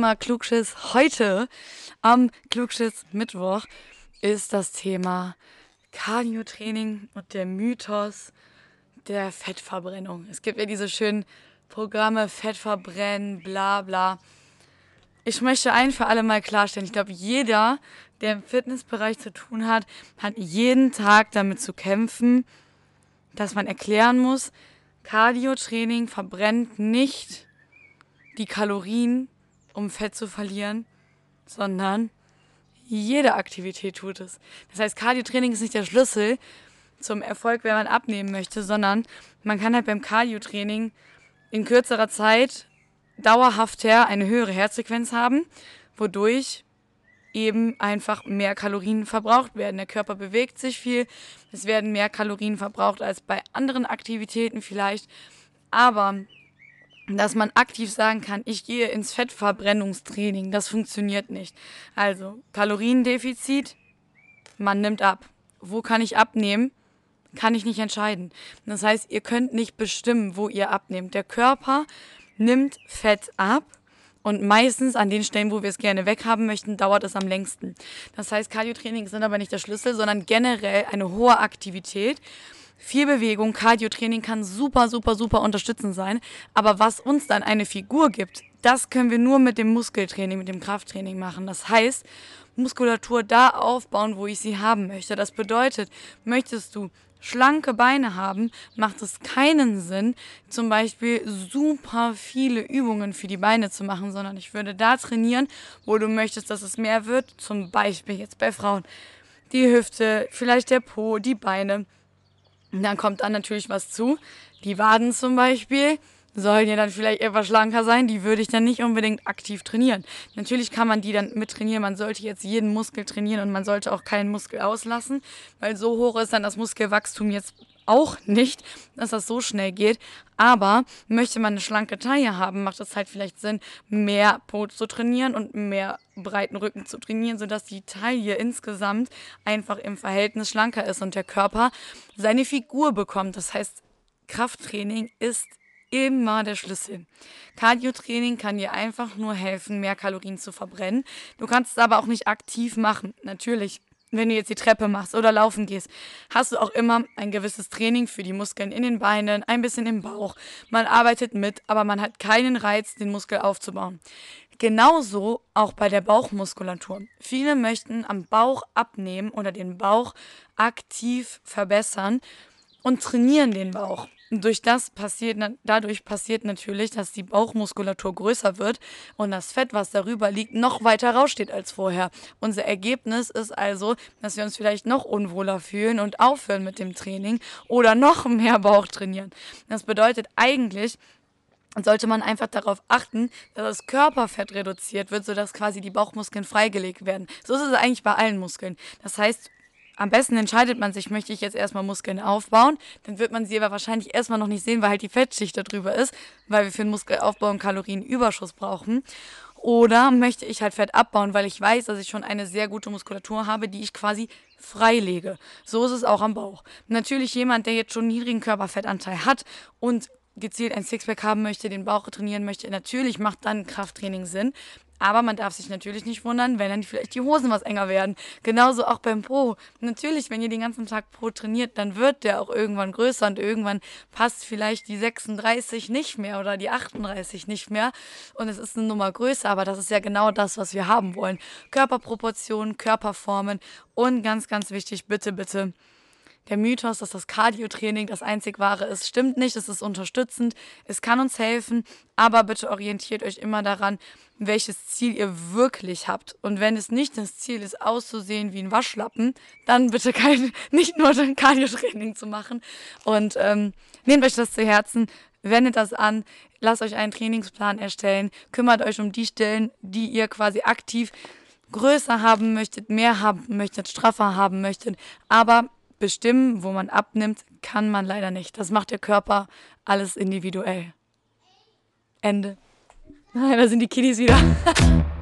Thema Klugschiss heute am Klugschiss Mittwoch ist das Thema Cardio-Training und der Mythos der Fettverbrennung. Es gibt ja diese schönen Programme Fettverbrennen, bla bla. Ich möchte ein für alle Mal klarstellen, ich glaube, jeder, der im Fitnessbereich zu tun hat, hat jeden Tag damit zu kämpfen, dass man erklären muss, Cardio-Training verbrennt nicht die Kalorien, um Fett zu verlieren, sondern jede Aktivität tut es. Das heißt, Cardio-Training ist nicht der Schlüssel zum Erfolg, wenn man abnehmen möchte, sondern man kann halt beim Cardio-Training in kürzerer Zeit dauerhafter eine höhere Herzfrequenz haben, wodurch eben einfach mehr Kalorien verbraucht werden. Der Körper bewegt sich viel, es werden mehr Kalorien verbraucht als bei anderen Aktivitäten vielleicht, aber dass man aktiv sagen kann, ich gehe ins Fettverbrennungstraining, das funktioniert nicht. Also Kaloriendefizit, man nimmt ab. Wo kann ich abnehmen? Kann ich nicht entscheiden. Das heißt, ihr könnt nicht bestimmen, wo ihr abnehmt. Der Körper nimmt Fett ab und meistens an den Stellen, wo wir es gerne weghaben möchten, dauert es am längsten. Das heißt, Cardiotraining sind aber nicht der Schlüssel, sondern generell eine hohe Aktivität. Viel Bewegung, Cardiotraining kann super, super, super unterstützend sein. Aber was uns dann eine Figur gibt, das können wir nur mit dem Muskeltraining, mit dem Krafttraining machen. Das heißt, Muskulatur da aufbauen, wo ich sie haben möchte. Das bedeutet, möchtest du schlanke Beine haben, macht es keinen Sinn, zum Beispiel super viele Übungen für die Beine zu machen, sondern ich würde da trainieren, wo du möchtest, dass es mehr wird. Zum Beispiel jetzt bei Frauen. Die Hüfte, vielleicht der Po, die Beine. Und dann kommt dann natürlich was zu. Die Waden zum Beispiel sollen ja dann vielleicht etwas schlanker sein, die würde ich dann nicht unbedingt aktiv trainieren. Natürlich kann man die dann mit trainieren, man sollte jetzt jeden Muskel trainieren und man sollte auch keinen Muskel auslassen, weil so hoch ist dann das Muskelwachstum jetzt auch nicht, dass das so schnell geht. Aber möchte man eine schlanke Taille haben, macht es halt vielleicht Sinn, mehr Po zu trainieren und mehr breiten Rücken zu trainieren, sodass die Taille insgesamt einfach im Verhältnis schlanker ist und der Körper seine Figur bekommt. Das heißt, Krafttraining ist immer der Schlüssel. Cardio-Training kann dir einfach nur helfen, mehr Kalorien zu verbrennen. Du kannst es aber auch nicht aktiv machen. Natürlich, wenn du jetzt die Treppe machst oder laufen gehst, hast du auch immer ein gewisses Training für die Muskeln in den Beinen, ein bisschen im Bauch. Man arbeitet mit, aber man hat keinen Reiz, den Muskel aufzubauen. Genauso auch bei der Bauchmuskulatur. Viele möchten am Bauch abnehmen oder den Bauch aktiv verbessern und trainieren den Bauch durch das passiert, dadurch passiert natürlich, dass die Bauchmuskulatur größer wird und das Fett, was darüber liegt, noch weiter raussteht als vorher. Unser Ergebnis ist also, dass wir uns vielleicht noch unwohler fühlen und aufhören mit dem Training oder noch mehr Bauch trainieren. Das bedeutet eigentlich, sollte man einfach darauf achten, dass das Körperfett reduziert wird, sodass quasi die Bauchmuskeln freigelegt werden. So ist es eigentlich bei allen Muskeln. Das heißt, am besten entscheidet man sich, möchte ich jetzt erstmal Muskeln aufbauen, dann wird man sie aber wahrscheinlich erstmal noch nicht sehen, weil halt die Fettschicht da drüber ist, weil wir für den Muskelaufbau einen Kalorienüberschuss brauchen. Oder möchte ich halt Fett abbauen, weil ich weiß, dass ich schon eine sehr gute Muskulatur habe, die ich quasi freilege. So ist es auch am Bauch. Natürlich jemand, der jetzt schon einen niedrigen Körperfettanteil hat und gezielt ein Sixpack haben möchte, den Bauch trainieren möchte, natürlich macht dann Krafttraining Sinn. Aber man darf sich natürlich nicht wundern, wenn dann vielleicht die Hosen was enger werden. Genauso auch beim Po. Natürlich, wenn ihr den ganzen Tag Pro trainiert, dann wird der auch irgendwann größer und irgendwann passt vielleicht die 36 nicht mehr oder die 38 nicht mehr. Und es ist eine Nummer größer, aber das ist ja genau das, was wir haben wollen. Körperproportionen, Körperformen und ganz, ganz wichtig, bitte, bitte der Mythos, dass das Cardio-Training das einzig wahre ist, stimmt nicht. Es ist unterstützend, es kann uns helfen, aber bitte orientiert euch immer daran, welches Ziel ihr wirklich habt. Und wenn es nicht das Ziel ist, auszusehen wie ein Waschlappen, dann bitte kein, nicht nur ein Cardio-Training zu machen. Und ähm, nehmt euch das zu Herzen, wendet das an, lasst euch einen Trainingsplan erstellen, kümmert euch um die Stellen, die ihr quasi aktiv größer haben möchtet, mehr haben möchtet, straffer haben möchtet. Aber bestimmen, wo man abnimmt, kann man leider nicht. Das macht der Körper alles individuell. Ende. Nein, da sind die Kiddies wieder.